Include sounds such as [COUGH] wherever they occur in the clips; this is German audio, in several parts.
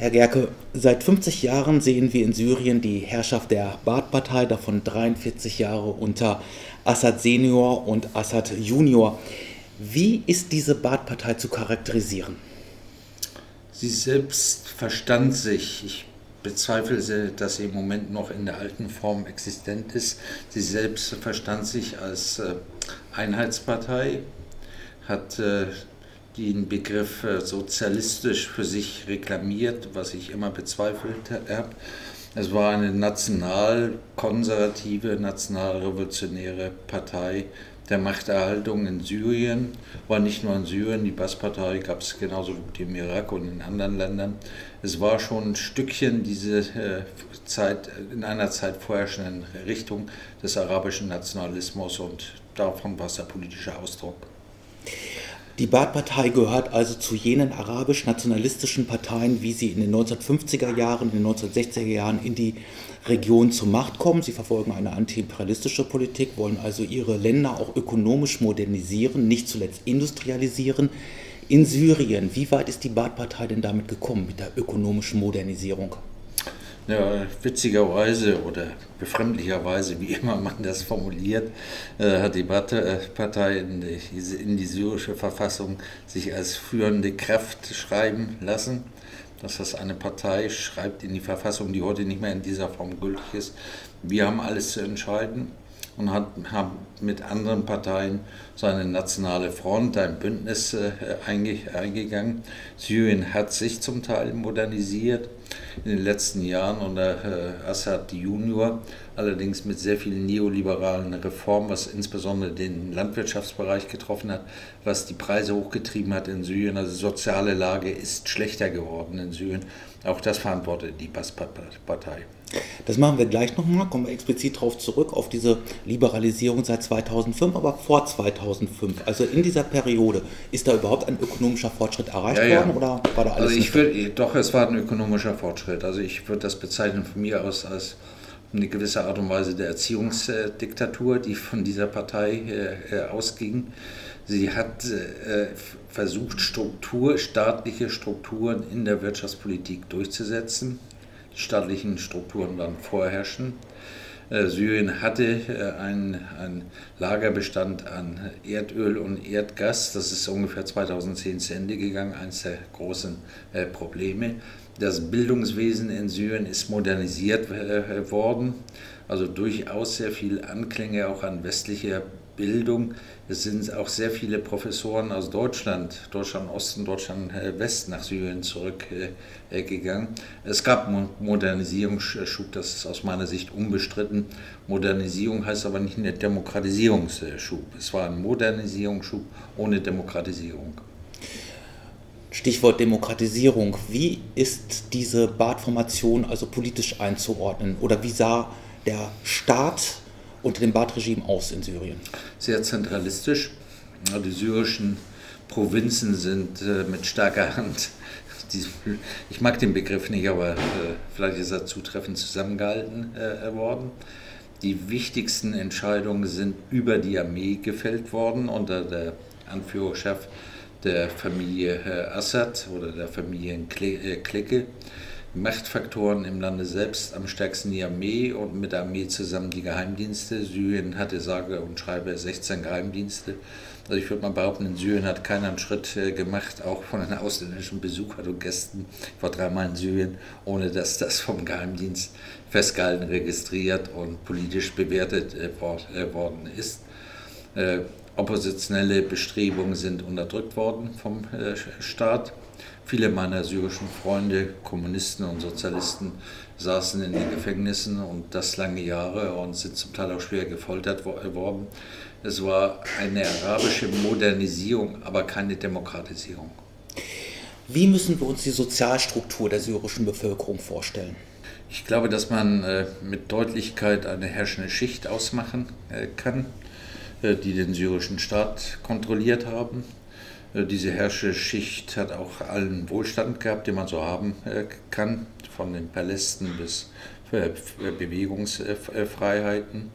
Herr Gerke, seit 50 Jahren sehen wir in Syrien die Herrschaft der Baath-Partei, davon 43 Jahre unter Assad Senior und Assad Junior. Wie ist diese Baath-Partei zu charakterisieren? Sie selbst verstand sich, ich bezweifle, dass sie im Moment noch in der alten Form existent ist. Sie selbst verstand sich als äh, Einheitspartei, hat äh, den Begriff äh, sozialistisch für sich reklamiert, was ich immer bezweifelt habe. Es war eine national-konservative, nationalrevolutionäre Partei der Machterhaltung in Syrien. War nicht nur in Syrien, die Basspartei gab es genauso gut im Irak und in anderen Ländern. Es war schon ein Stückchen diese äh, Zeit, in einer Zeit vorherrschenden Richtung des arabischen Nationalismus und davon war es der politische Ausdruck. Die Baath-Partei gehört also zu jenen arabisch-nationalistischen Parteien, wie sie in den 1950er Jahren, in den 1960er Jahren in die Region zur Macht kommen. Sie verfolgen eine antiimperialistische Politik, wollen also ihre Länder auch ökonomisch modernisieren, nicht zuletzt industrialisieren. In Syrien, wie weit ist die Baath-Partei denn damit gekommen mit der ökonomischen Modernisierung? Ja, witzigerweise oder befremdlicherweise, wie immer man das formuliert, äh, hat die Partei in die, in die syrische Verfassung sich als führende Kraft schreiben lassen. Dass das eine Partei schreibt in die Verfassung, die heute nicht mehr in dieser Form gültig ist. Wir haben alles zu entscheiden und hat, haben mit anderen Parteien so eine nationale Front, ein Bündnis äh, eingegangen. Syrien hat sich zum Teil modernisiert in den letzten Jahren unter äh, Assad Junior, allerdings mit sehr vielen neoliberalen Reformen, was insbesondere den Landwirtschaftsbereich getroffen hat, was die Preise hochgetrieben hat in Syrien. Also die soziale Lage ist schlechter geworden in Syrien. Auch das verantwortet die Bass-Partei. Das machen wir gleich nochmal, kommen wir explizit darauf zurück, auf diese Liberalisierung seit 2005, aber vor 2005. Also in dieser Periode, ist da überhaupt ein ökonomischer Fortschritt erreicht ja, worden ja. oder war da alles? Also ich würd, doch, es war ein ökonomischer Fortschritt. Also ich würde das bezeichnen von mir aus als eine gewisse Art und Weise der Erziehungsdiktatur, die von dieser Partei äh, äh ausging. Sie hat äh, versucht, Struktur, staatliche Strukturen in der Wirtschaftspolitik durchzusetzen staatlichen Strukturen dann vorherrschen. Äh, Syrien hatte äh, einen, einen, Lagerbestand an Erdöl und Erdgas. Das ist ungefähr 2010 zu Ende gegangen, eines der großen äh, Probleme. Das Bildungswesen in Syrien ist modernisiert worden, also durchaus sehr viele Anklänge auch an westliche Bildung. Es sind auch sehr viele Professoren aus Deutschland, Deutschland Osten, Deutschland West nach Syrien zurückgegangen. Es gab Modernisierungsschub, das ist aus meiner Sicht unbestritten. Modernisierung heißt aber nicht ein Demokratisierungsschub. Es war ein Modernisierungsschub ohne Demokratisierung. Stichwort Demokratisierung. Wie ist diese Baath-Formation also politisch einzuordnen? Oder wie sah der Staat unter dem Baath-Regime aus in Syrien? Sehr zentralistisch. Die syrischen Provinzen sind äh, mit starker Hand, [LAUGHS] ich mag den Begriff nicht, aber äh, vielleicht ist er zutreffend zusammengehalten äh, worden. Die wichtigsten Entscheidungen sind über die Armee gefällt worden unter der Anführerschaft der Familie Assad oder der Familienklicke. Äh, Machtfaktoren im Lande selbst am stärksten die Armee und mit der Armee zusammen die Geheimdienste. Syrien hatte sage und schreibe 16 Geheimdienste. Also ich würde mal behaupten, in Syrien hat keiner einen Schritt äh, gemacht, auch von den ausländischen Besuchern und Gästen. Ich war dreimal in Syrien, ohne dass das vom Geheimdienst festgehalten, registriert und politisch bewertet äh, äh, worden ist. Oppositionelle Bestrebungen sind unterdrückt worden vom Staat. Viele meiner syrischen Freunde, Kommunisten und Sozialisten, saßen in den Gefängnissen und das lange Jahre und sind zum Teil auch schwer gefoltert worden. Es war eine arabische Modernisierung, aber keine Demokratisierung. Wie müssen wir uns die Sozialstruktur der syrischen Bevölkerung vorstellen? Ich glaube, dass man äh, mit Deutlichkeit eine herrschende Schicht ausmachen äh, kann, äh, die den syrischen Staat kontrolliert haben äh, diese Herrscherschicht hat auch allen Wohlstand gehabt, den man so haben äh, kann, von den Palästen bis äh, Bewegungsfreiheiten.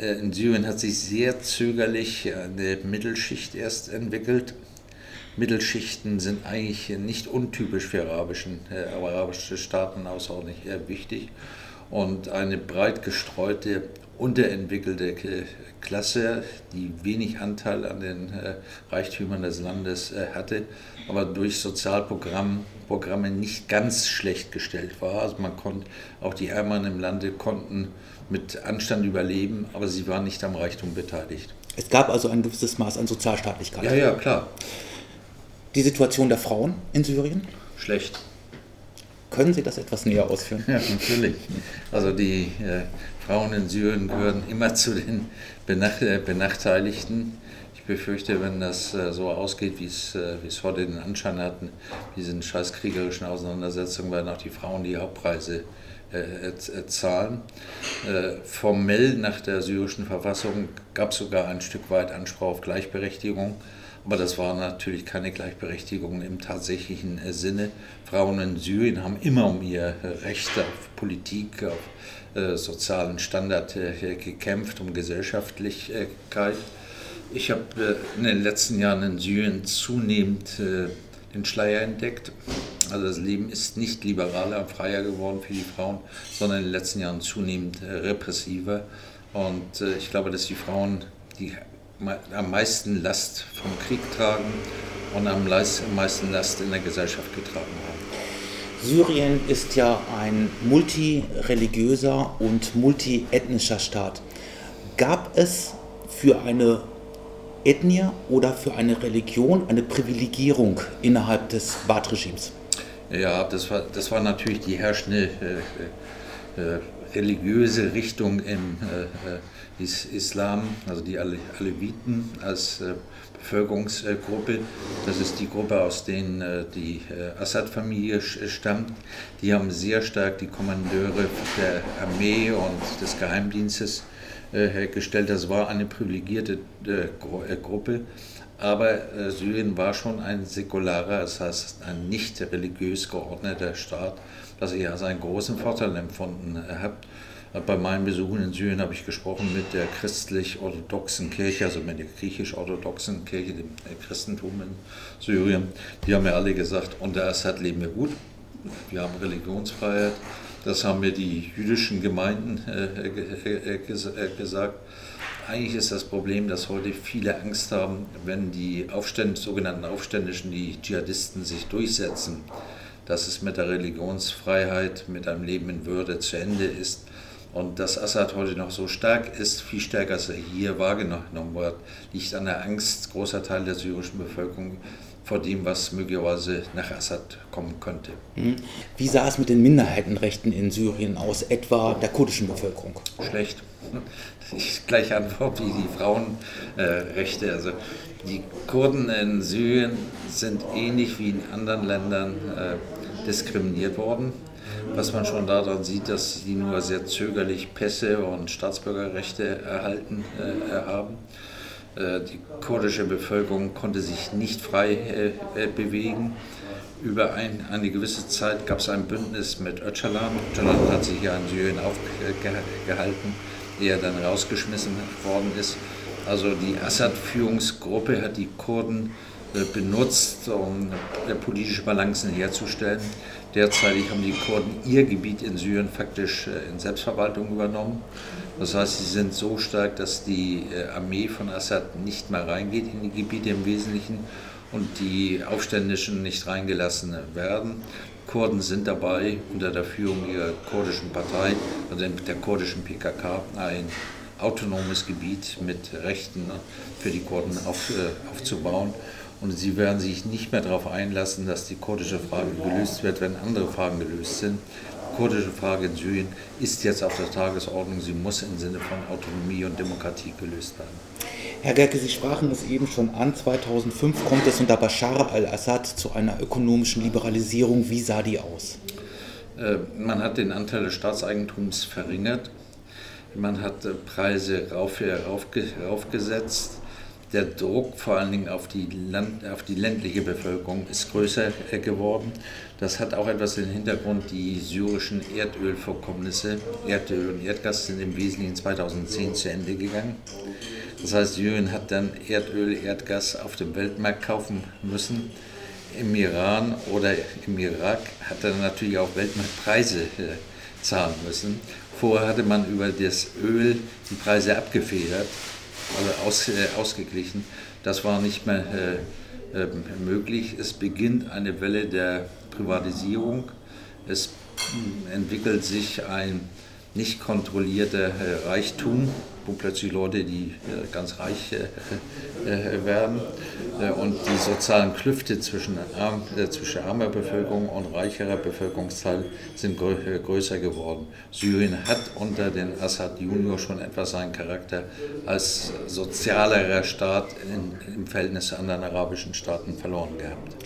In Syrien hat sich sehr zögerlich eine Mittelschicht erst entwickelt, Mittelschichten sind eigentlich nicht untypisch für arabischen, äh, arabische Staaten außerordentlich wichtig. Und eine breit gestreute, unterentwickelte Klasse, die wenig Anteil an den äh, Reichtümern des Landes äh, hatte, aber durch Sozialprogramme nicht ganz schlecht gestellt war. Also man konnte, auch die Ärmeren im Lande konnten mit Anstand überleben, aber sie waren nicht am Reichtum beteiligt. Es gab also ein gewisses Maß an Sozialstaatlichkeit. Ja, ja, klar. Die Situation der Frauen in Syrien? Schlecht. Können Sie das etwas näher ausführen? Ja, natürlich. Also die äh, Frauen in Syrien gehören immer zu den äh, Benachteiligten. Ich befürchte, wenn das äh, so ausgeht, wie es, äh, wie es heute den Anschein hatten, diesen scheißkriegerischen Auseinandersetzungen, werden auch die Frauen die Hauptpreise zahlen. formell nach der syrischen Verfassung gab es sogar ein Stück weit Anspruch auf Gleichberechtigung. Aber das war natürlich keine Gleichberechtigung im tatsächlichen Sinne. Frauen in Syrien haben immer um ihr Recht auf Politik, auf sozialen Standard äh, gekämpft, um Gesellschaftlichkeit. Ich habe äh, in den letzten Jahren in Syrien zunehmend äh, den Schleier entdeckt. Also das Leben ist nicht liberaler und freier geworden für die Frauen, sondern in den letzten Jahren zunehmend äh, repressiver. Und ich glaube, dass die Frauen die am meisten Last vom Krieg tragen und am meisten Last in der Gesellschaft getragen haben. Syrien ist ja ein multireligiöser und multiethnischer Staat. Gab es für eine Ethnie oder für eine Religion eine Privilegierung innerhalb des Baath-Regimes? Ja, das war, das war natürlich die herrschende äh, äh, religiöse Richtung im äh, Islam, also die Aleviten als äh, Bevölkerungsgruppe. Das ist die Gruppe, aus denen äh, die äh, Assad-Familie stammt. Die haben sehr stark die Kommandeure der Armee und des Geheimdienstes gestellt. Das war eine privilegierte Gruppe. Aber Syrien war schon ein säkularer, das heißt ein nicht religiös geordneter Staat, was ich als einen großen Vorteil empfunden habe. Bei meinen Besuchen in Syrien habe ich gesprochen mit der christlich-orthodoxen Kirche, also mit der griechisch-orthodoxen Kirche, dem Christentum in Syrien. Die haben mir alle gesagt, unter Assad leben wir gut, wir haben Religionsfreiheit. Das haben mir die jüdischen Gemeinden äh, äh, äh, gesagt. Eigentlich ist das Problem, dass heute viele Angst haben, wenn die Aufständ, sogenannten Aufständischen, die Dschihadisten, sich durchsetzen, dass es mit der Religionsfreiheit, mit einem Leben in Würde zu Ende ist und dass Assad heute noch so stark ist, viel stärker als er hier wahrgenommen wird, liegt an der Angst großer Teile der syrischen Bevölkerung vor dem, was möglicherweise nach Assad kommen könnte. Mhm. Wie sah es mit den Minderheitenrechten in Syrien aus, etwa der kurdischen Bevölkerung? Schlecht. [LAUGHS] Ich gleiche Antwort wie die Frauenrechte. also die Kurden in Syrien sind ähnlich wie in anderen Ländern äh, diskriminiert worden was man schon daran sieht, dass sie nur sehr zögerlich Pässe und Staatsbürgerrechte erhalten äh, haben. Äh, die kurdische Bevölkerung konnte sich nicht frei äh, äh bewegen. Über ein, eine gewisse Zeit gab es ein Bündnis mit Öcalan. Öcalan hat sich ja in Syrien aufgehalten, ehe er dann rausgeschmissen worden ist. Also die Assad-Führungsgruppe hat die Kurden äh, benutzt, um politische Balancen herzustellen. Derzeitig haben die Kurden ihr Gebiet in Syrien faktisch äh, in Selbstverwaltung übernommen. Das heißt, sie sind so stark, dass die äh, Armee von Assad nicht mehr reingeht in die Gebiete im Wesentlichen und die Aufständischen nicht reingelassen werden. Kurden sind dabei, unter der Führung ihrer kurdischen Partei, also der kurdischen PKK, ein autonomes Gebiet mit Rechten für die Kurden auf, äh, aufzubauen. Und sie werden sich nicht mehr darauf einlassen, dass die kurdische Frage gelöst wird, wenn andere Fragen gelöst sind. Die kurdische Frage in Syrien ist jetzt auf der Tagesordnung. Sie muss im Sinne von Autonomie und Demokratie gelöst werden. Herr Gerke, Sie sprachen es eben schon an. 2005 kommt es unter Bashar al-Assad zu einer ökonomischen Liberalisierung. Wie sah die aus? Äh, man hat den Anteil des Staatseigentums verringert. Man hat äh, Preise rauf, raufgesetzt der Druck vor allen Dingen auf die, Land, auf die ländliche Bevölkerung ist größer äh, geworden. Das hat auch etwas den Hintergrund, die syrischen Erdölvorkommnisse, Erdöl und Erdgas sind im Wesentlichen 2010 zu Ende gegangen. Das heißt, Syrien hat dann Erdöl, Erdgas auf dem Weltmarkt kaufen müssen. Im Iran oder im Irak hat er natürlich auch Weltmarktpreise äh, zahlen müssen. Vorher hatte man über das Öl die Preise abgefedert also aus, äh, ausgeglichen. Das war nicht mehr äh, äh, möglich. Es beginnt eine Welle der Privatisierung. Es entwickelt sich ein nicht kontrollierter äh, Reichtum, wo plötzlich Leute, die äh, ganz reich äh, werden und die sozialen Klüfte zwischen, arm, zwischen armer Bevölkerung und reicherer Bevölkerungsteil sind größer geworden. Syrien hat unter den Assad Junior schon etwas seinen Charakter als sozialerer Staat im Verhältnis zu anderen arabischen Staaten verloren gehabt.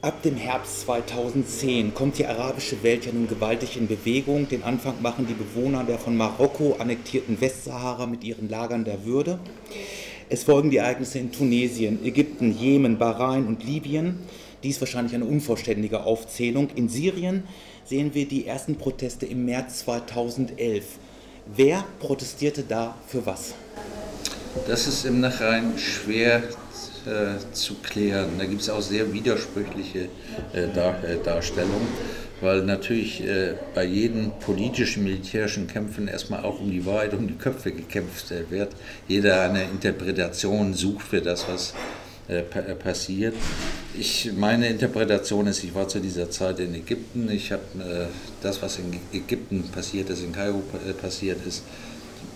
Ab dem Herbst 2010 kommt die arabische Welt ja nun gewaltig in Bewegung. Den Anfang machen die Bewohner der von Marokko annektierten Westsahara mit ihren Lagern der Würde. Es folgen die Ereignisse in Tunesien, Ägypten, Jemen, Bahrain und Libyen. Dies wahrscheinlich eine unvollständige Aufzählung. In Syrien sehen wir die ersten Proteste im März 2011. Wer protestierte da für was? Das ist im Nachhinein schwer äh, zu klären. Da gibt es auch sehr widersprüchliche äh, Dar äh, Darstellungen, weil natürlich äh, bei jedem politischen, militärischen Kämpfen erstmal auch um die Wahrheit, um die Köpfe gekämpft äh, wird. Jeder eine Interpretation sucht für das, was äh, passiert. Ich, meine Interpretation ist, ich war zu dieser Zeit in Ägypten, ich habe das, was in Ägypten passiert ist, in Kairo passiert ist,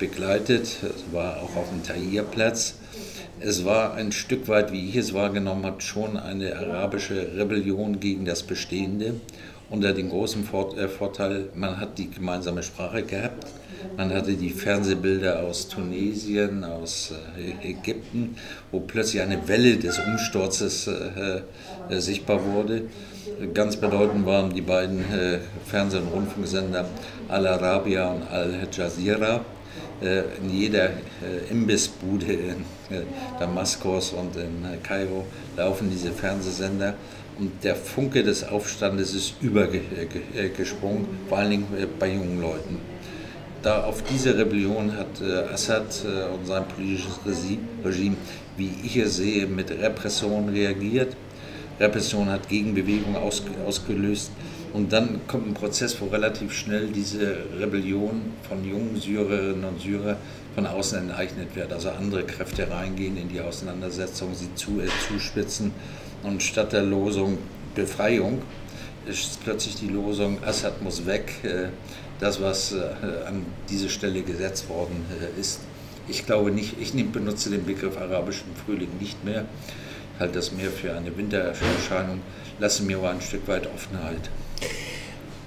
begleitet, war auch auf dem Tahrirplatz es war ein Stück weit, wie ich es wahrgenommen habe, schon eine arabische Rebellion gegen das Bestehende. Unter dem großen äh, Vorteil, man hat die gemeinsame Sprache gehabt, man hatte die Fernsehbilder aus Tunesien, aus äh, Ägypten, wo plötzlich eine Welle des Umsturzes äh, sichtbar wurde. Ganz bedeutend waren die beiden Fernseh- und Rundfunksender Al Arabiya und Al Jazeera äh, in jeder äh, Imbissbude in äh, Damaskus und in Kairo laufen diese Fernsehsender und der Funke des Aufstandes ist übergesprungen, vor allen Dingen bei jungen Leuten. Da auf diese Rebellion hat Assad und sein politisches Regime, wie ich es sehe, mit Repression reagiert. Repression hat Gegenbewegung ausgelöst. Und dann kommt ein Prozess, wo relativ schnell diese Rebellion von jungen Syrerinnen und Syrern von außen enteignet wird. Also andere Kräfte reingehen in die Auseinandersetzung, sie zu, äh, zuspitzen. Und statt der Losung Befreiung ist plötzlich die Losung Assad muss weg, äh, das, was äh, an diese Stelle gesetzt worden äh, ist. Ich glaube nicht, ich benutze den Begriff arabischen Frühling nicht mehr, halte das mehr für eine Wintererscheinung, lasse mir aber ein Stück weit Offenheit.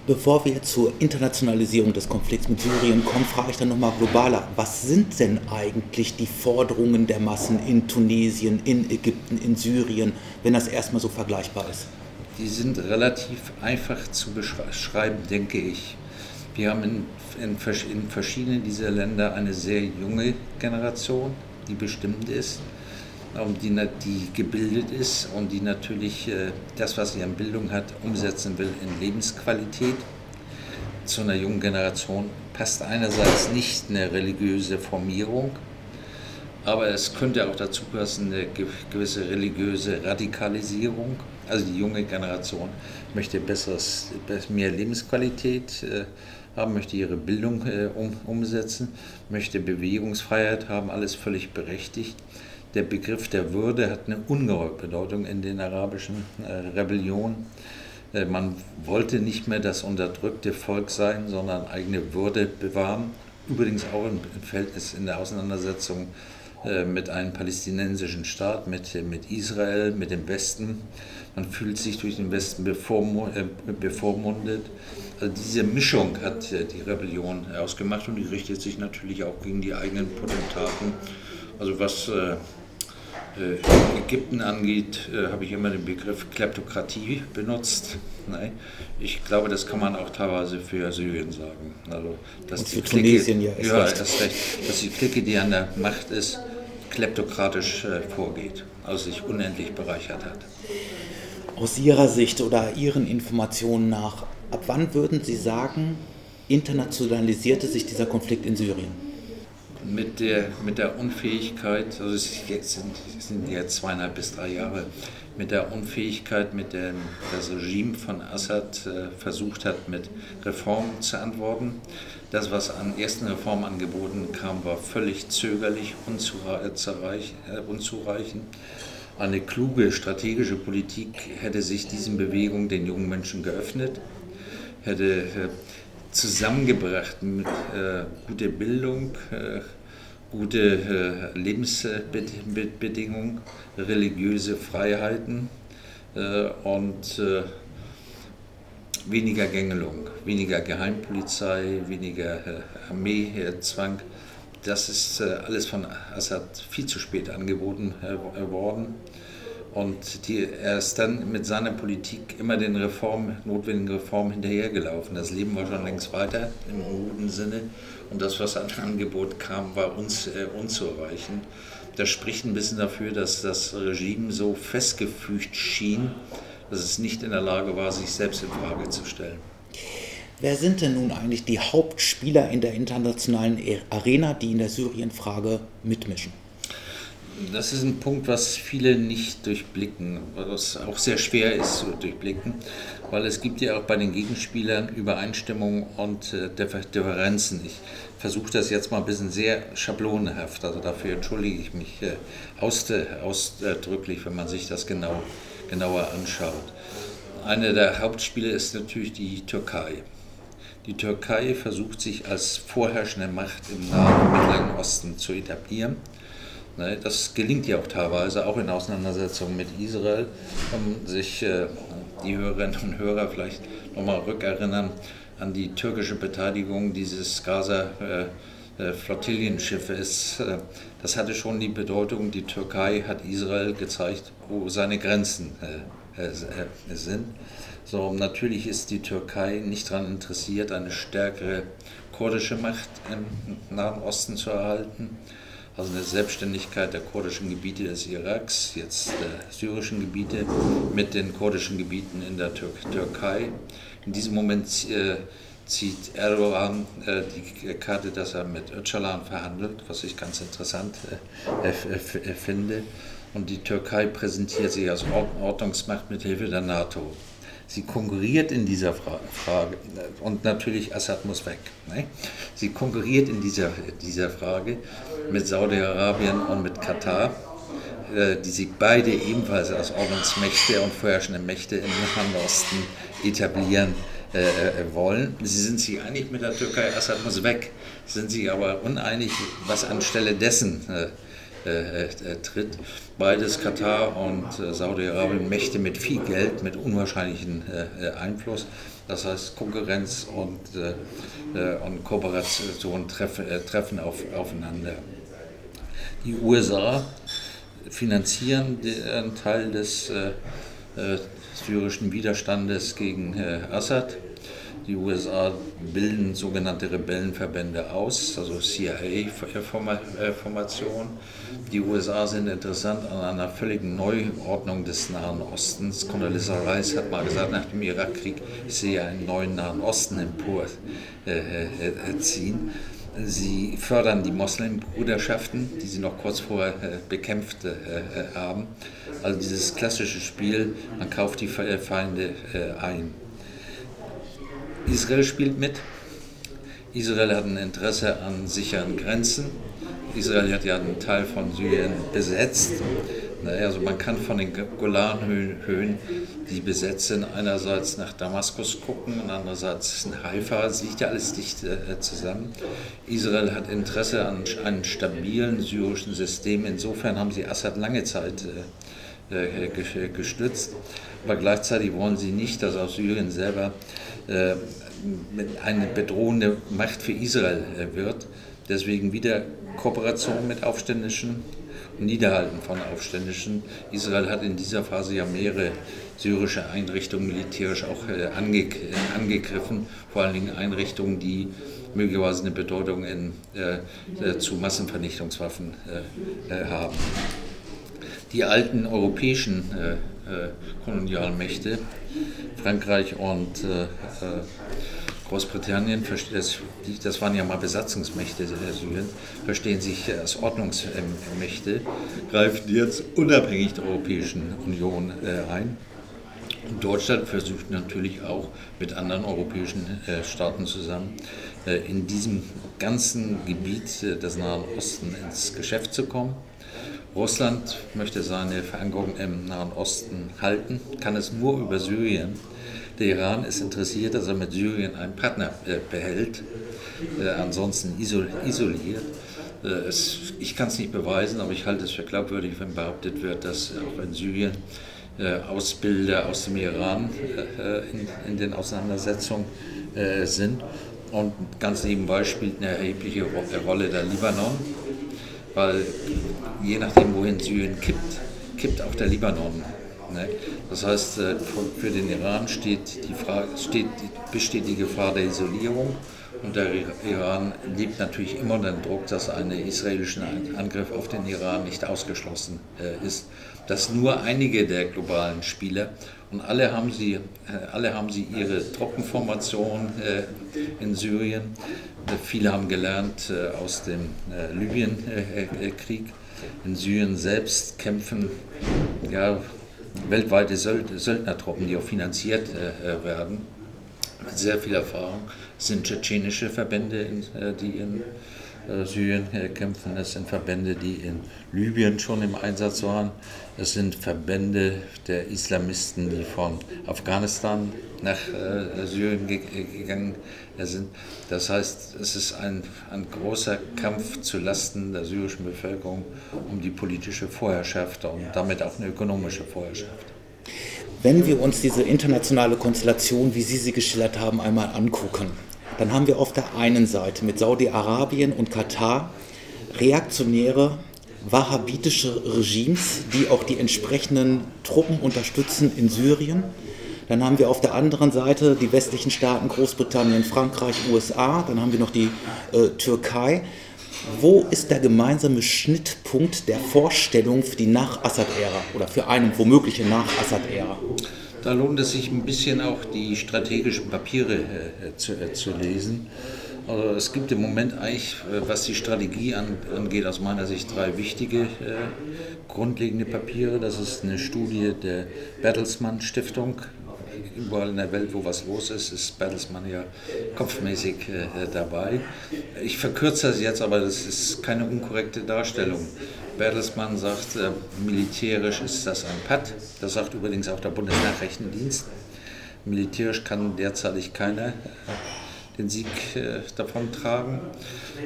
Bevor wir zur Internationalisierung des Konflikts mit Syrien kommen, frage ich dann nochmal globaler. Was sind denn eigentlich die Forderungen der Massen in Tunesien, in Ägypten, in Syrien, wenn das erstmal so vergleichbar ist? Die sind relativ einfach zu beschreiben, denke ich. Wir haben in, in, in verschiedenen dieser Länder eine sehr junge Generation, die bestimmt ist die, die gebildet ist und die natürlich äh, das, was sie an Bildung hat, umsetzen will in Lebensqualität. Zu einer jungen Generation passt einerseits nicht eine religiöse Formierung, aber es könnte auch dazu passen eine gewisse religiöse Radikalisierung. Also die junge Generation möchte besseres, mehr Lebensqualität äh, haben, möchte ihre Bildung äh, umsetzen, möchte Bewegungsfreiheit haben, alles völlig berechtigt der Begriff der Würde hat eine ungeheure Bedeutung in den arabischen äh, Rebellionen. Äh, man wollte nicht mehr das unterdrückte Volk sein, sondern eigene Würde bewahren. Übrigens auch im Verhältnis in der Auseinandersetzung äh, mit einem palästinensischen Staat, mit, mit Israel, mit dem Westen. Man fühlt sich durch den Westen bevormundet. Also diese Mischung hat die Rebellion ausgemacht und die richtet sich natürlich auch gegen die eigenen Potentaten. Also was Ägypten angeht, äh, habe ich immer den Begriff Kleptokratie benutzt. Nein, ich glaube, das kann man auch teilweise für Syrien sagen. Also, dass Und die Clique, Tunesien, ja, ja recht. Recht, dass die Clique, die an der Macht ist, kleptokratisch vorgeht, also sich unendlich bereichert hat. Aus Ihrer Sicht oder Ihren Informationen nach, ab wann würden Sie sagen, internationalisierte sich dieser Konflikt in Syrien? Mit der, mit der Unfähigkeit, also es sind, sind jetzt zweieinhalb bis drei Jahre, mit der Unfähigkeit, mit der das Regime von Assad äh, versucht hat, mit Reformen zu antworten. Das, was an ersten Reformangeboten kam, war völlig zögerlich, äh, unzureichend. Eine kluge strategische Politik hätte sich diesen Bewegungen den jungen Menschen geöffnet, hätte äh, zusammengebracht mit äh, guter Bildung, äh, gute äh, Lebensbedingungen, religiöse Freiheiten äh, und äh, weniger Gängelung, weniger Geheimpolizei, weniger Armeezwang das ist äh, alles von Assad viel zu spät angeboten äh, worden. Und die, er ist dann mit seiner Politik immer den Reform, notwendigen Reformen hinterhergelaufen. Das Leben war schon längst weiter im guten Sinne. Und das, was an Angebot kam, war uns äh, unzureichend. Das spricht ein bisschen dafür, dass das Regime so festgefügt schien, dass es nicht in der Lage war, sich selbst in Frage zu stellen. Wer sind denn nun eigentlich die Hauptspieler in der internationalen Arena, die in der Syrienfrage mitmischen? Das ist ein Punkt, was viele nicht durchblicken, was auch sehr schwer ist zu durchblicken, weil es gibt ja auch bei den Gegenspielern Übereinstimmungen und äh, Differenzen. Ich versuche das jetzt mal ein bisschen sehr schablonenhaft, also dafür entschuldige ich mich äh, ausdrücklich, wenn man sich das genau, genauer anschaut. Einer der Hauptspieler ist natürlich die Türkei. Die Türkei versucht sich als vorherrschende Macht im Nahen und Mittleren Osten zu etablieren. Ne, das gelingt ja auch teilweise, auch in Auseinandersetzungen mit Israel. Um sich äh, die Hörerinnen und Hörer vielleicht nochmal rückerinnern an die türkische Beteiligung dieses Gaza-Flottillienschiffes. Äh, das hatte schon die Bedeutung, die Türkei hat Israel gezeigt, wo seine Grenzen äh, sind. So, natürlich ist die Türkei nicht daran interessiert, eine stärkere kurdische Macht im Nahen Osten zu erhalten. Also eine Selbstständigkeit der kurdischen Gebiete des Iraks, jetzt der syrischen Gebiete mit den kurdischen Gebieten in der Tür Türkei. In diesem Moment äh, zieht Erdogan äh, die Karte, dass er mit Öcalan verhandelt, was ich ganz interessant äh, finde. Und die Türkei präsentiert sich als Ordnungsmacht mit Hilfe der NATO. Sie konkurriert in dieser Frage, und natürlich Assad muss weg. Ne? Sie konkurriert in dieser, dieser Frage mit Saudi-Arabien und mit Katar, äh, die sich beide ebenfalls als Ordnungsmächte und vorherrschende Mächte im Nahen Osten etablieren äh, äh, wollen. Sie sind sich einig mit der Türkei, Assad muss weg, sind sich aber uneinig, was anstelle dessen äh, äh, tritt. Beides Katar und äh, Saudi-Arabien Mächte mit viel Geld, mit unwahrscheinlichem Einfluss. Das heißt, Konkurrenz und, und Kooperation treffen, treffen auf, aufeinander. Die USA finanzieren einen Teil des syrischen Widerstandes gegen Assad die USA bilden sogenannte Rebellenverbände aus, also CIA-Formation. Die USA sind interessant an einer völligen Neuordnung des Nahen Ostens. Condoleezza Rice hat mal gesagt, nach dem Irakkrieg, ich sehe einen neuen Nahen Osten emporziehen. Sie fördern die Moslembruderschaften, die sie noch kurz vorher äh, bekämpft äh, haben. Also dieses klassische Spiel, man kauft die Feinde äh, ein. Israel spielt mit. Israel hat ein Interesse an sicheren Grenzen. Israel hat ja einen Teil von Syrien besetzt. Also man kann von den Golanhöhen, die besetzt sind, einerseits nach Damaskus gucken und andererseits in Haifa. Es liegt ja alles dicht äh, zusammen. Israel hat Interesse an einem stabilen syrischen System. Insofern haben sie Assad lange Zeit äh, gestützt. Aber gleichzeitig wollen sie nicht, dass aus Syrien selber äh, eine bedrohende Macht für Israel äh, wird. Deswegen wieder Kooperation mit Aufständischen, und Niederhalten von Aufständischen. Israel hat in dieser Phase ja mehrere syrische Einrichtungen militärisch auch äh, ange, äh, angegriffen, vor allen Dingen Einrichtungen, die möglicherweise eine Bedeutung in, äh, äh zu Massenvernichtungswaffen äh, haben. Die alten europäischen Kolonialmächte, Frankreich und Großbritannien, das waren ja mal Besatzungsmächte Syrien, verstehen sich als Ordnungsmächte, greifen jetzt unabhängig der Europäischen Union ein. Und Deutschland versucht natürlich auch mit anderen europäischen äh, Staaten zusammen äh, in diesem ganzen Gebiet äh, des Nahen Osten ins Geschäft zu kommen. Russland möchte seine Verankerung im Nahen Osten halten, kann es nur über Syrien der Iran ist interessiert, dass er mit Syrien einen Partner äh, behält, äh, ansonsten isol isoliert. Äh, es, ich kann es nicht beweisen, aber ich halte es für glaubwürdig, wenn behauptet wird, dass auch in Syrien äh, Ausbilder aus dem Iran äh, in, in, den Auseinandersetzungen sind. Und ganz nebenbei spielt eine erhebliche Rolle der Libanon, weil je nachdem, wohin Syrien kippt, kippt auch der Libanon Ne? Das heißt, äh, für den Iran steht die Frage, steht, besteht die Gefahr der Isolierung und der Iran lebt natürlich immer den Druck, dass ein israelischer Angriff auf den Iran nicht ausgeschlossen äh, ist. Das nur einige der globalen Spieler und alle haben sie, äh, alle haben sie ihre Truppenformation in Syrien. Viele haben gelernt aus dem Libyenkrieg. In Syrien selbst kämpfen ja, weltweite Söldnertruppen, die auch finanziert äh, äh, werden, mit sehr viel Erfahrung. Es sind tschetschenische Verbände, äh, die in Syrien kämpfen. Es sind Verbände, die in Libyen schon im Einsatz waren. Es sind Verbände der Islamisten, die von Afghanistan nach Syrien gegangen sind. Das heißt, es ist ein, ein großer Kampf zu Lasten der syrischen Bevölkerung um die politische Vorherrschaft und damit auch eine ökonomische Vorherrschaft. Wenn wir uns diese internationale Konstellation, wie Sie sie geschildert haben, einmal angucken, dann haben wir auf der einen Seite mit Saudi-Arabien und Katar reaktionäre wahhabitische Regimes, die auch die entsprechenden Truppen unterstützen in Syrien dann haben wir auf der anderen Seite die westlichen Staaten, Großbritannien, Frankreich, USA. Dann haben wir noch die äh, Türkei. Wo ist der gemeinsame Schnittpunkt der Vorstellung für die Nach-Assad-Ära oder für eine womögliche Nach-Assad-Ära? Da lohnt es sich ein bisschen auch die strategischen Papiere äh, zu, äh, zu, lesen. Also es gibt im Moment eigentlich, äh, was die Strategie an, angeht, aus meiner Sicht drei wichtige äh, grundlegende Papiere. Das ist eine Studie der Bertelsmann Stiftung überall in der Welt, wo was los ist, ist Bertelsmann ja kopfmäßig äh, dabei. Ich verkürze das jetzt, aber das ist keine unkorrekte Darstellung. Bertelsmann sagt, äh, militärisch ist das ein Patt. Das sagt übrigens auch der Bundesnachrichtendienst. Militärisch kann derzeitig keiner den Sieg äh, davontragen.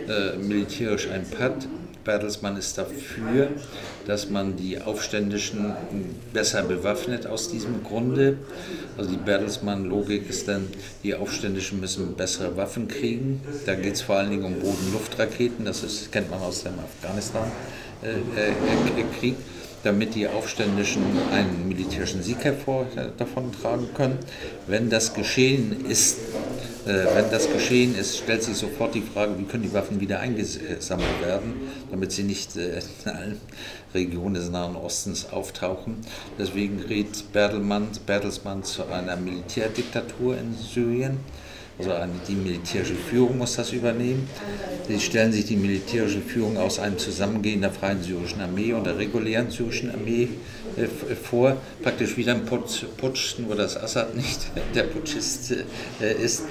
Äh, militärisch ein Patt. Bertelsmann ist dafür, dass man die Aufständischen besser bewaffnet aus diesem Grunde. Also die Bertelsmann-Logik ist dann, die Aufständischen müssen bessere Waffen kriegen. Da geht es vor allen Dingen um Boden-Luft-Raketen, das ist, kennt man aus dem Afghanistan-Krieg. Äh, äh, damit die Aufständischen einen militärischen Sieg hervor davon tragen können. Wenn das geschehen ist, äh, wenn das geschehen ist, stellt sich sofort die Frage, wie können die Waffen wieder eingesammelt werden, damit sie nicht äh, in allen Regionen des Nahen Ostens auftauchen. Deswegen rät Bertelsmann zu einer Militärdiktatur in Syrien. Also die militärische Führung muss das übernehmen. Sie stellen sich die militärische Führung aus einem Zusammengehen der Freien Syrischen Armee und der regulären Syrischen Armee äh, vor, praktisch wieder ein Putsch, Putsch, nur dass Assad nicht [LAUGHS] der Putschist ist.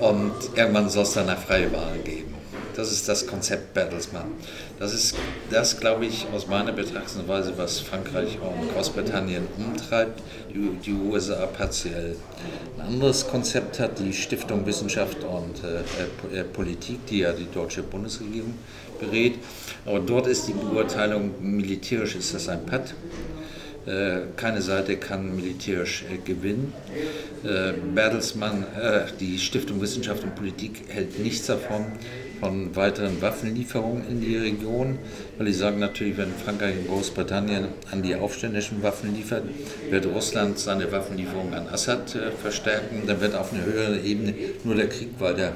Und irgendwann soll es dann eine freie Wahl geben. Das ist das Konzept Bertelsmann. Das ist das, glaube ich, aus meiner Betrachtungsweise, was Frankreich und Großbritannien umtreibt, die, die USA partiell. Ein anderes Konzept hat die Stiftung Wissenschaft und äh, äh, Politik, die ja die deutsche Bundesregierung berät. Aber dort ist die Beurteilung, militärisch ist das ein Patt. Äh, keine Seite kann militärisch äh, gewinnen. Äh, Bertelsmann, die Stiftung Wissenschaft und Politik hält nichts davon, von weiteren Waffenlieferungen in die Region, weil die sagen natürlich, wenn Frankreich und Großbritannien an die Aufständischen Waffen liefert, wird Russland seine Waffenlieferungen an Assad verstärken. Dann wird auf einer höheren Ebene nur der Krieg weiter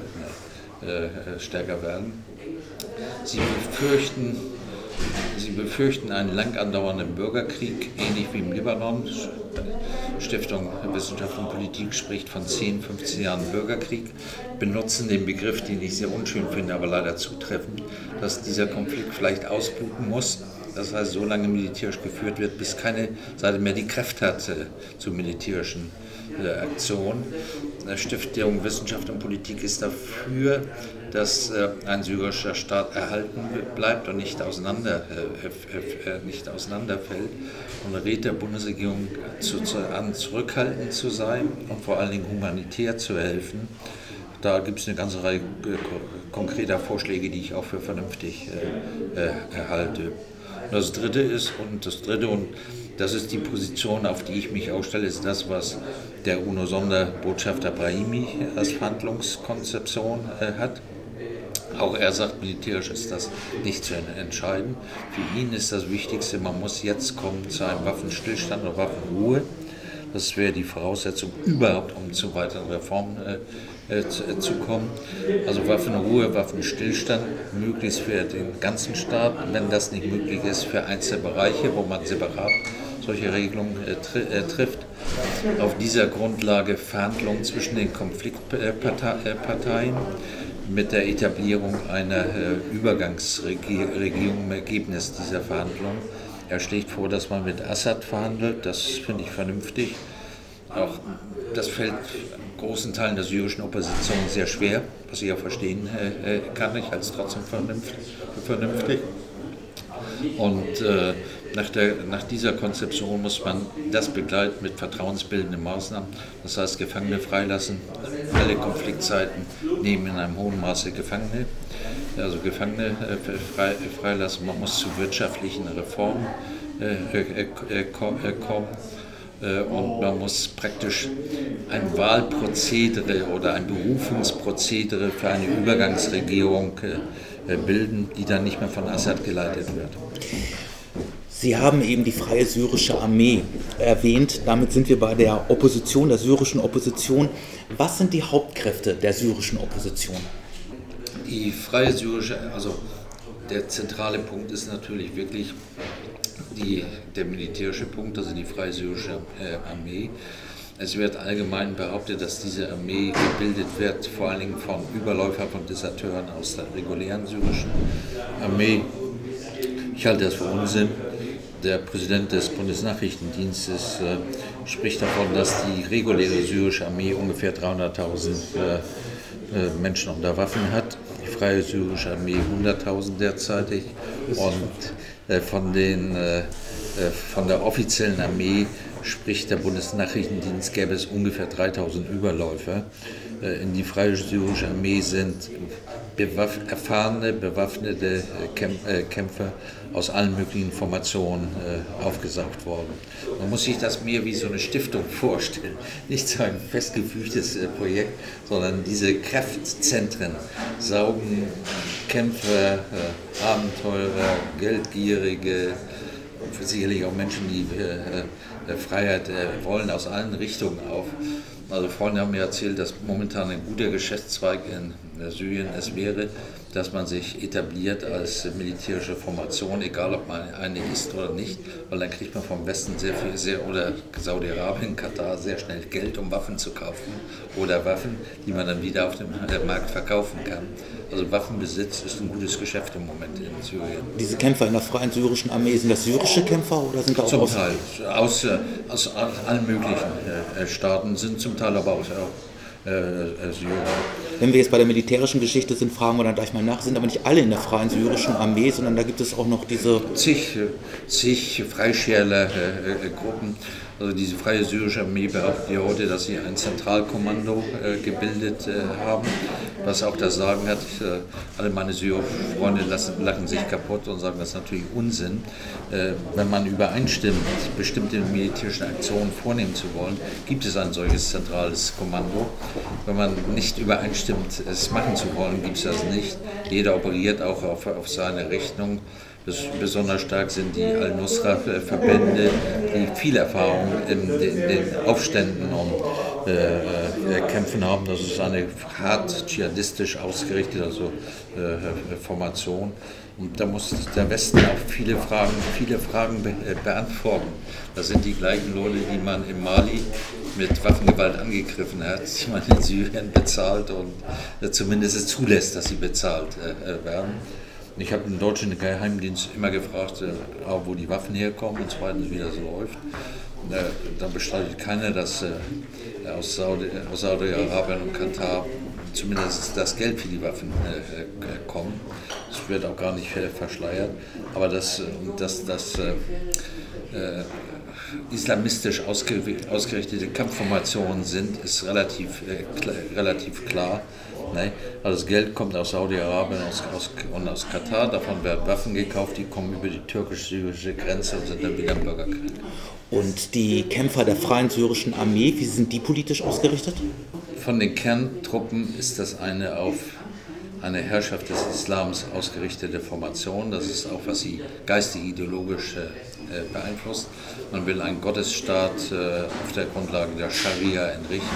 stärker werden. Sie befürchten, sie befürchten einen lang andauernden Bürgerkrieg, ähnlich wie im Libanon. Stiftung Wissenschaft und Politik spricht von 10, 15 Jahren Bürgerkrieg, benutzen den Begriff, den ich sehr unschön finde, aber leider zutreffend, dass dieser Konflikt vielleicht ausbluten muss. Das heißt, so lange militärisch geführt wird, bis keine Seite mehr die Kräfte hat zu militärischen äh, Aktionen. Stiftung Wissenschaft und Politik ist dafür, dass äh, ein syrischer Staat erhalten bleibt und nicht, auseinander, äh, äh, nicht auseinanderfällt und rät der Bundesregierung zu, zu, an, zurückhaltend zu sein und vor allen Dingen humanitär zu helfen. Da gibt es eine ganze Reihe konkreter Vorschläge, die ich auch für vernünftig erhalte. Das dritte ist, und das dritte und das ist die Position, auf die ich mich ausstelle, ist das, was der UNO-Sonderbotschafter Brahimi als Verhandlungskonzeption äh, hat. Auch er sagt, militärisch ist das nicht zu entscheiden. Für ihn ist das Wichtigste, man muss jetzt kommen zu einem Waffenstillstand oder Waffenruhe. Das wäre die Voraussetzung überhaupt, um zu weiteren Reformen äh, äh, zu, äh, zu, kommen. Also Waffenruhe, Waffenstillstand, möglichst für den ganzen Staat. Wenn das nicht möglich ist, für einzelne Bereiche, wo man separat solche Regelungen äh, äh, trifft. Auf dieser Grundlage Verhandlungen zwischen den Konfliktparteien mit der Etablierung einer äh, Übergangsregierung im Ergebnis dieser Verhandlungen. Er schlägt vor, dass man mit Assad verhandelt. Das finde ich vernünftig. Auch das fällt großen Teilen der syrischen Opposition sehr schwer, was ich auch verstehen äh, kann. Ich halte es trotzdem vernünftig. Und äh, nach, der, nach dieser Konzeption muss man das begleiten mit vertrauensbildenden Maßnahmen, das heißt Gefangene freilassen, alle Konfliktzeiten nehmen in einem hohen Maße Gefangene, also Gefangene äh, freilassen. Man muss zu wirtschaftlichen Reformen äh, äh, kommen und man muss praktisch ein Wahlprozedere oder ein Berufungsprozedere für eine Übergangsregierung bilden, die dann nicht mehr von Assad geleitet wird. Sie haben eben die Freie Syrische Armee erwähnt. Damit sind wir bei der Opposition, der syrischen Opposition. Was sind die Hauptkräfte der syrischen Opposition? Die Freie Syrische, also der zentrale Punkt ist natürlich wirklich die, der militärische Punkt, also die Freie Syrische äh, Armee. Es wird allgemein behauptet, dass diese Armee gebildet wird, vor allen Dingen von Überläufern, von Deserteuren aus der regulären syrischen Armee. Ich halte das für Unsinn der Präsident des Bundesnachrichtendienstes äh, spricht davon, dass die reguläre syrische Armee ungefähr 300.000 äh, äh, Menschen unter Waffen hat, die freie syrische Armee 100.000 derzeitig und äh, von, den, äh, äh, von der offiziellen Armee spricht der Bundesnachrichtendienst, gäbe es ungefähr 3.000 Überläufer. In die freie syrische Armee sind bewaff erfahrene, bewaffnete Kämpfer aus allen möglichen Formationen äh, aufgesaugt worden. Man muss sich das mehr wie so eine Stiftung [LAUGHS] vorstellen. Nicht so ein festgefügtes äh, Projekt, sondern diese Kraftzentren saugen Kämpfer, äh, Abenteurer, Geldgierige, sicherlich auch Menschen, die äh, äh, Freiheit äh, wollen, aus allen Richtungen auf. Also Freunde haben mir erzählt, dass momentan ein guter Geschäftszweig in Syrien es wäre, dass man sich etabliert als militärische Formation, egal ob man eine ist oder nicht, weil dann kriegt man vom Westen sehr viel, sehr, oder Saudi-Arabien, Katar sehr schnell Geld, um Waffen zu kaufen oder Waffen, die man dann wieder auf dem äh, Markt verkaufen kann. Also Waffenbesitz ist ein gutes Geschäft im Moment in Syrien. Diese Kämpfer in der Freien Syrischen Armee, sind das syrische Kämpfer oder sind da auch Zum Teil, aus, äh, aus allen möglichen äh, Staaten, sind zum Teil aber auch äh, äh, Syrien. Wenn wir jetzt bei der militärischen Geschichte sind, fragen wir dann gleich mal nach, sind aber nicht alle in der Freien Syrischen Armee, sondern da gibt es auch noch diese... Zig, zig Freischärler-Gruppen. Also diese Freie Syrische Armee behauptet ja heute, dass sie ein Zentralkommando äh, gebildet äh, haben, was auch das Sagen hat. Äh, alle meine Syrer-Freunde lachen sich kaputt und sagen, das ist natürlich Unsinn. Äh, wenn man übereinstimmt, bestimmte militärische Aktionen vornehmen zu wollen, gibt es ein solches zentrales Kommando. Wenn man nicht übereinstimmt, es machen zu wollen, gibt es das nicht. Jeder operiert auch auf, auf seine Rechnung. Besonders stark sind die Al-Nusra-Verbände, die viel Erfahrung in, den Aufständen und äh, äh, Kämpfen haben. Das ist eine hart dschihadistisch ausgerichtete also, äh, Formation. Und da muss der Westen auch viele Fragen, viele Fragen be äh, beantworten. Das sind die gleichen Leute, die man in Mali mit Waffengewalt angegriffen hat, die man in Syrien bezahlt und äh, zumindest es zulässt, dass sie bezahlt äh, werden. Ich habe im deutschen Geheimdienst immer gefragt, äh, wo die Waffen herkommen und zweitens, wie das läuft. Äh, da bestreitet keiner, dass äh, aus Saudi-Arabien und Katar zumindest das Geld für die Waffen kommt. Das wird auch gar nicht verschleiert. Aber dass das, das islamistisch ausgerichtete Kampfformationen sind, ist relativ, relativ klar. Ne? Also das Geld kommt aus Saudi-Arabien und aus Katar, davon werden Waffen gekauft, die kommen über die türkisch-syrische Grenze und sind dann wieder im Bürgerkrieg. Und die Kämpfer der Freien Syrischen Armee, wie sind die politisch ausgerichtet? Von den Kerntruppen ist das eine auf eine Herrschaft des Islams ausgerichtete Formation. Das ist auch, was sie geistig-ideologisch äh, beeinflusst. Man will einen Gottesstaat äh, auf der Grundlage der Scharia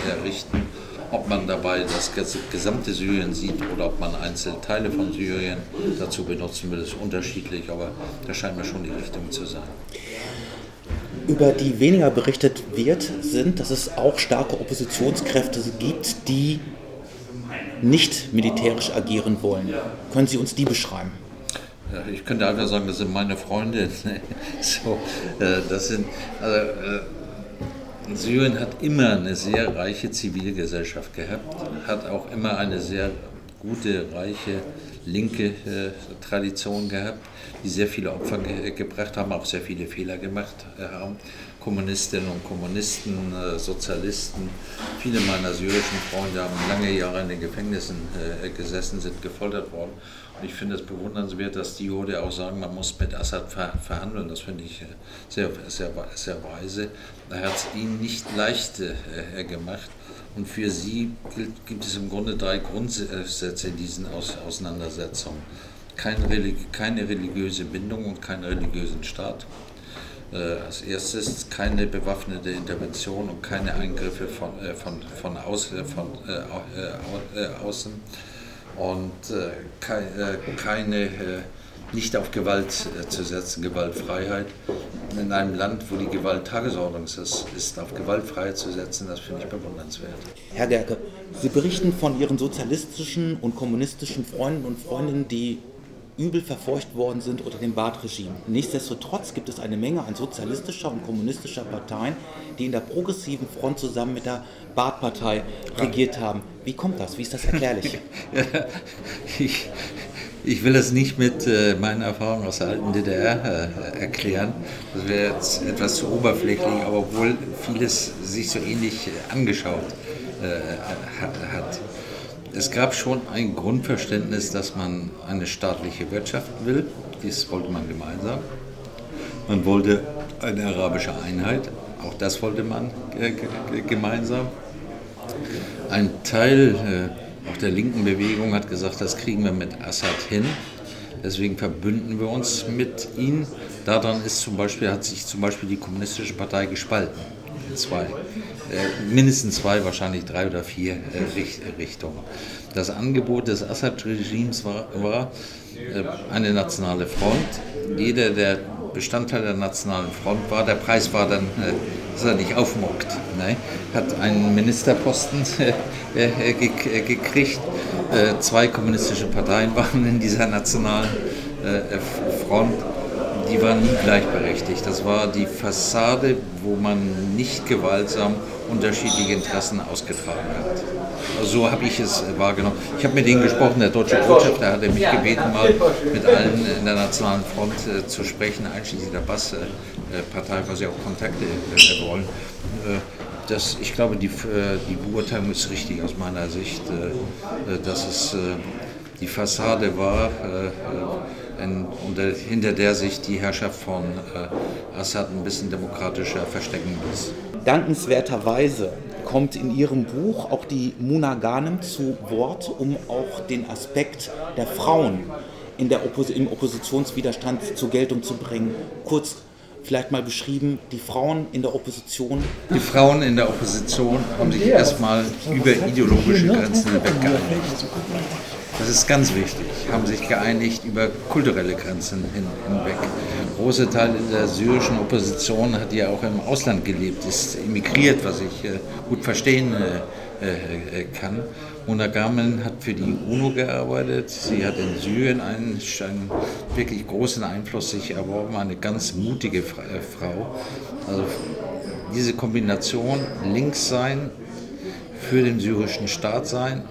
errichten ob man dabei das gesamte Syrien sieht oder ob man einzelne Teile von Syrien dazu benutzen will, ist unterschiedlich, aber das scheint mir schon die Richtung zu sein. Über die weniger berichtet wird, sind, dass es auch starke Oppositionskräfte gibt, die nicht militärisch agieren wollen. Können Sie uns die beschreiben? Ja, ich könnte einfach sagen, das sind meine Freunde. [LAUGHS] so, äh, das sind, also, äh, Syrien hat immer eine sehr reiche Zivilgesellschaft gehabt, hat auch immer eine sehr gute, reiche linke äh, Tradition gehabt, die sehr viele Opfer ge gebracht haben, auch sehr viele Fehler gemacht äh, haben. Kommunistinnen und Kommunisten, äh, Sozialisten, viele meiner syrischen Freunde haben lange Jahre in den Gefängnissen äh, gesessen, sind gefoltert worden. Ich finde es bewundernswert, dass die heute auch sagen, man muss mit Assad ver verhandeln. Das finde ich äh, sehr, sehr, sehr weise. Er hat es ihnen nicht leicht äh, gemacht. Und für sie gilt, gibt es im Grunde drei Grundsätze in diesen Aus Auseinandersetzungen. Keine, religi keine religiöse Bindung und keinen religiösen Staat. Äh, als erstes keine bewaffnete Intervention und keine Eingriffe von, äh, von, von, aus, äh, von äh, äh, außen und keine nicht auf Gewalt zu setzen, Gewaltfreiheit. In einem Land, wo die Gewalt Tagesordnung ist, ist auf Gewaltfreiheit zu setzen, das finde ich bewundernswert. Herr Gerke, Sie berichten von Ihren sozialistischen und kommunistischen Freunden und Freundinnen, die übel verfolgt worden sind unter dem Baath-Regime. Nichtsdestotrotz gibt es eine Menge an sozialistischer und kommunistischer Parteien, die in der progressiven Front zusammen mit der Baath-Partei regiert haben. Wie kommt das? Wie ist das erklärlich? [LAUGHS] ich, ich will es nicht mit äh, meinen Erfahrungen aus der alten DDR äh, erklären. Das wäre jetzt etwas zu oberflächlich, aber obwohl vieles sich so ähnlich äh, angeschaut hat. Es gab schon ein Grundverständnis, dass man eine staatliche Wirtschaft will. Dies wollte man gemeinsam. Man wollte eine arabische Einheit. Auch das wollte man äh, gemeinsam. Ein Teil äh, auch der linken Bewegung hat gesagt, das kriegen wir mit Assad hin. Deswegen verbünden wir uns mit ihm. Daran ist zum Beispiel, hat sich zum Beispiel die Kommunistische Partei gespalten. Zwei. Äh, mindestens zwei, wahrscheinlich drei oder vier äh, Richtungen. Das Angebot des Assad-Regimes war, war äh, eine nationale Front. Jeder, der Bestandteil der nationalen Front war, der Preis war dann, äh, dass er nicht aufmuckt. Ne? Hat einen Ministerposten [LAUGHS] äh, äh, gekriegt. Zwei kommunistische Parteien [LAUGHS] waren in dieser nationalen Front. Die waren nie gleichberechtigt. Das war die Fassade, wo man nicht gewaltsam unterschiedliche Interessen ausgetragen hat. Also so habe ich es wahrgenommen. Ich habe mit ihnen gesprochen, der deutsche Botschafter hatte mich gebeten, mal mit allen in der Nationalen Front äh, zu sprechen, einschließlich der Bass-Partei, äh, weil sie auch Kontakte äh, wollen. Äh, das, ich glaube, die, äh, die Beurteilung ist richtig aus meiner Sicht, äh, dass es die Fassade war, in, unter, hinter der sich die Herrschaft von Assad ein bisschen demokratischer verstecken ließ. Dankenswerterweise kommt in ihrem Buch auch die Muna Ghanem zu Wort, um auch den Aspekt der Frauen in der Oppos im Oppositionswiderstand zur Geltung zu bringen. Kurz vielleicht mal beschrieben, die Frauen in der Opposition? Die Frauen in der Opposition haben sich erstmal über ideologische Grenzen hinweg geeinigt. Das ist ganz wichtig, haben sich geeinigt über kulturelle Grenzen hin, hinweg. Große Teile der syrischen Opposition hat ja auch im Ausland gelebt, ist emigriert, was ich äh, gut verstehen äh, äh, äh kann. Mona Gameln hat für die UNO gearbeitet. Sie hat in Syrien einen, einen wirklich großen Einfluss sich erworben, eine ganz mutige äh, Frau. Also diese Kombination links sein, für den syrischen Staat sein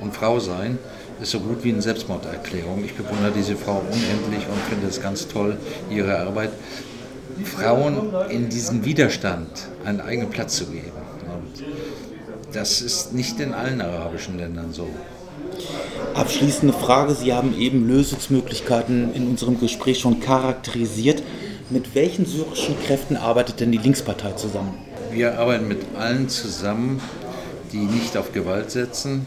und Frau sein, ist so gut wie eine Selbstmorderklärung. Ich bewundere diese Frau unendlich und finde es ganz toll, ihre Arbeit. Frauen in diesen Widerstand einen eigenen Platz zu geben. Und das ist nicht in allen arabischen Ländern so. Abschließende Frage. Sie haben eben Lösungsmöglichkeiten in unserem Gespräch schon charakterisiert. Mit welchen syrischen Kräften arbeitet denn die Linkspartei zusammen? Wir arbeiten mit allen zusammen, die nicht auf Gewalt setzen,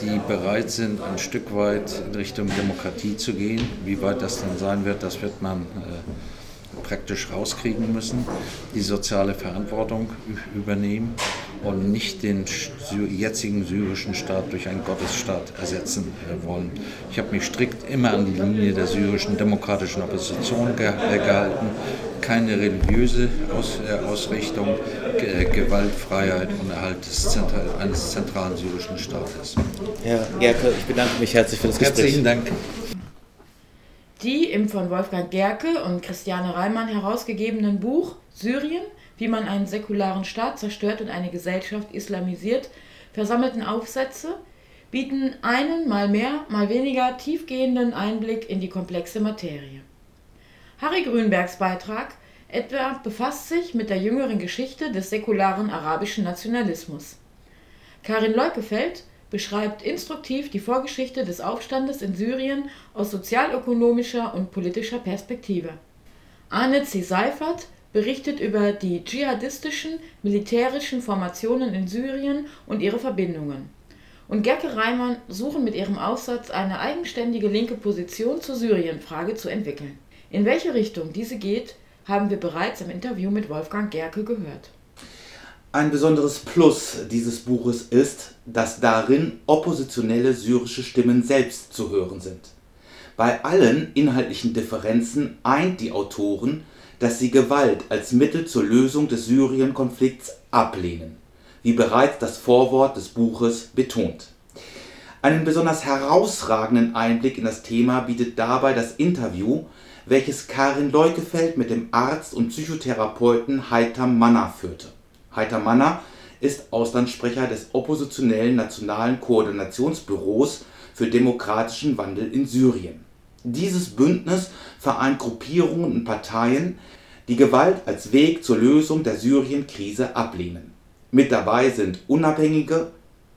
die bereit sind, ein Stück weit in Richtung Demokratie zu gehen. Wie weit das dann sein wird, das wird man äh, praktisch rauskriegen müssen. Die soziale Verantwortung übernehmen und nicht den jetzigen syrischen Staat durch einen Gottesstaat ersetzen äh, wollen. Ich habe mich strikt immer an die Linie der syrischen demokratischen Opposition äh, gehalten. Keine religiöse Aus, äh, Ausrichtung, Gewaltfreiheit und Erhalt des eines zentralen syrischen Staates. Herr Gerke, ich bedanke mich herzlich für das Gespräch. Herzlichen Dank. Die im von Wolfgang Gerke und Christiane Reimann herausgegebenen Buch Syrien wie man einen säkularen Staat zerstört und eine Gesellschaft islamisiert, versammelten Aufsätze bieten einen mal mehr, mal weniger tiefgehenden Einblick in die komplexe Materie. Harry Grünbergs Beitrag etwa befasst sich mit der jüngeren Geschichte des säkularen arabischen Nationalismus. Karin Leukefeld beschreibt instruktiv die Vorgeschichte des Aufstandes in Syrien aus sozialökonomischer und politischer Perspektive. Arne C. Seifert berichtet über die dschihadistischen militärischen Formationen in Syrien und ihre Verbindungen. Und Gerke Reimann suchen mit ihrem Aufsatz eine eigenständige linke Position zur Syrien-Frage zu entwickeln. In welche Richtung diese geht, haben wir bereits im Interview mit Wolfgang Gerke gehört. Ein besonderes Plus dieses Buches ist, dass darin oppositionelle syrische Stimmen selbst zu hören sind. Bei allen inhaltlichen Differenzen eint die Autoren dass sie Gewalt als Mittel zur Lösung des Syrien-Konflikts ablehnen, wie bereits das Vorwort des Buches betont. Einen besonders herausragenden Einblick in das Thema bietet dabei das Interview, welches Karin Leukefeld mit dem Arzt und Psychotherapeuten Heitam Manna führte. Heitam Manna ist Auslandssprecher des oppositionellen Nationalen Koordinationsbüros für demokratischen Wandel in Syrien dieses Bündnis vereint Gruppierungen und Parteien, die Gewalt als Weg zur Lösung der Syrien-Krise ablehnen. Mit dabei sind Unabhängige,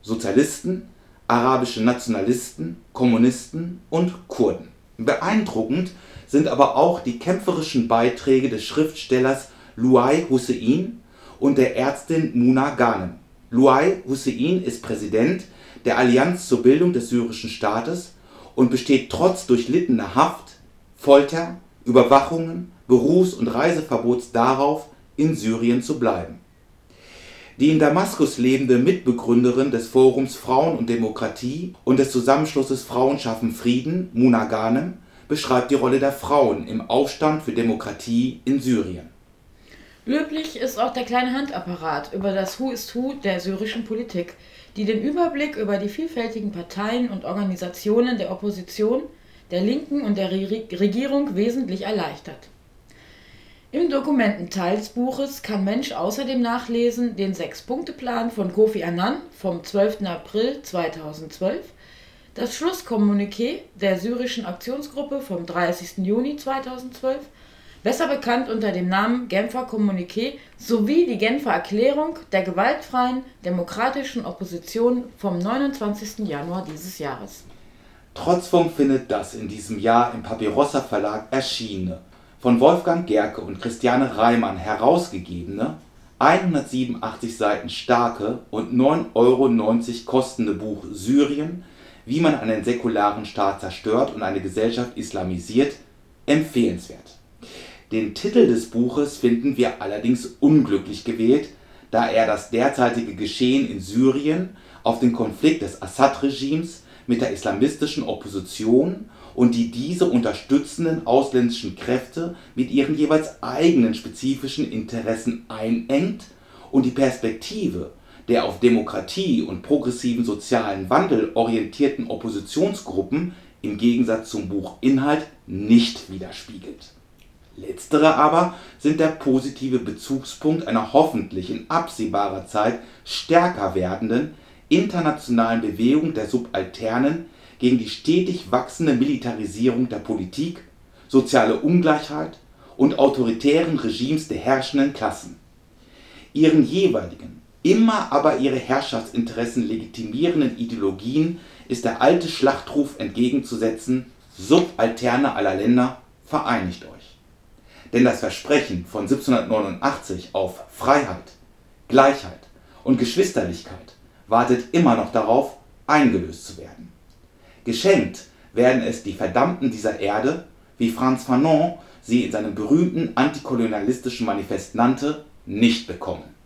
Sozialisten, arabische Nationalisten, Kommunisten und Kurden. Beeindruckend sind aber auch die kämpferischen Beiträge des Schriftstellers Luay Hussein und der Ärztin Muna Ghanem. Luay Hussein ist Präsident der Allianz zur Bildung des syrischen Staates und besteht trotz durchlittener Haft, Folter, Überwachungen, Berufs und Reiseverbots darauf, in Syrien zu bleiben. Die in Damaskus lebende Mitbegründerin des Forums Frauen und Demokratie und des Zusammenschlusses Frauen schaffen Frieden, Muna Ghanem, beschreibt die Rolle der Frauen im Aufstand für Demokratie in Syrien. Löblich ist auch der kleine Handapparat über das Who is Who der syrischen Politik, die den Überblick über die vielfältigen Parteien und Organisationen der Opposition, der Linken und der Regierung wesentlich erleichtert. Im Dokumententeil des Buches kann Mensch außerdem nachlesen den Sechs-Punkte-Plan von Kofi Annan vom 12. April 2012, das Schlusskommuniqué der syrischen Aktionsgruppe vom 30. Juni 2012, besser bekannt unter dem Namen Genfer Kommuniqué, sowie die Genfer Erklärung der gewaltfreien demokratischen Opposition vom 29. Januar dieses Jahres. Trotzfunk findet das in diesem Jahr im Papyrossa Verlag erschienene von Wolfgang Gerke und Christiane Reimann herausgegebene, 187 Seiten starke und 9,90 Euro kostende Buch Syrien, wie man einen säkularen Staat zerstört und eine Gesellschaft islamisiert, empfehlenswert. Den Titel des Buches finden wir allerdings unglücklich gewählt, da er das derzeitige Geschehen in Syrien auf den Konflikt des Assad-Regimes mit der islamistischen Opposition und die diese unterstützenden ausländischen Kräfte mit ihren jeweils eigenen spezifischen Interessen einengt und die Perspektive der auf Demokratie und progressiven sozialen Wandel orientierten Oppositionsgruppen im Gegensatz zum Buchinhalt nicht widerspiegelt. Letztere aber sind der positive Bezugspunkt einer hoffentlich in absehbarer Zeit stärker werdenden internationalen Bewegung der Subalternen gegen die stetig wachsende Militarisierung der Politik, soziale Ungleichheit und autoritären Regimes der herrschenden Klassen. Ihren jeweiligen, immer aber ihre Herrschaftsinteressen legitimierenden Ideologien ist der alte Schlachtruf entgegenzusetzen, Subalterne aller Länder, vereinigt euch. Denn das Versprechen von 1789 auf Freiheit, Gleichheit und Geschwisterlichkeit wartet immer noch darauf, eingelöst zu werden. Geschenkt werden es die Verdammten dieser Erde, wie Franz Fanon sie in seinem berühmten antikolonialistischen Manifest nannte, nicht bekommen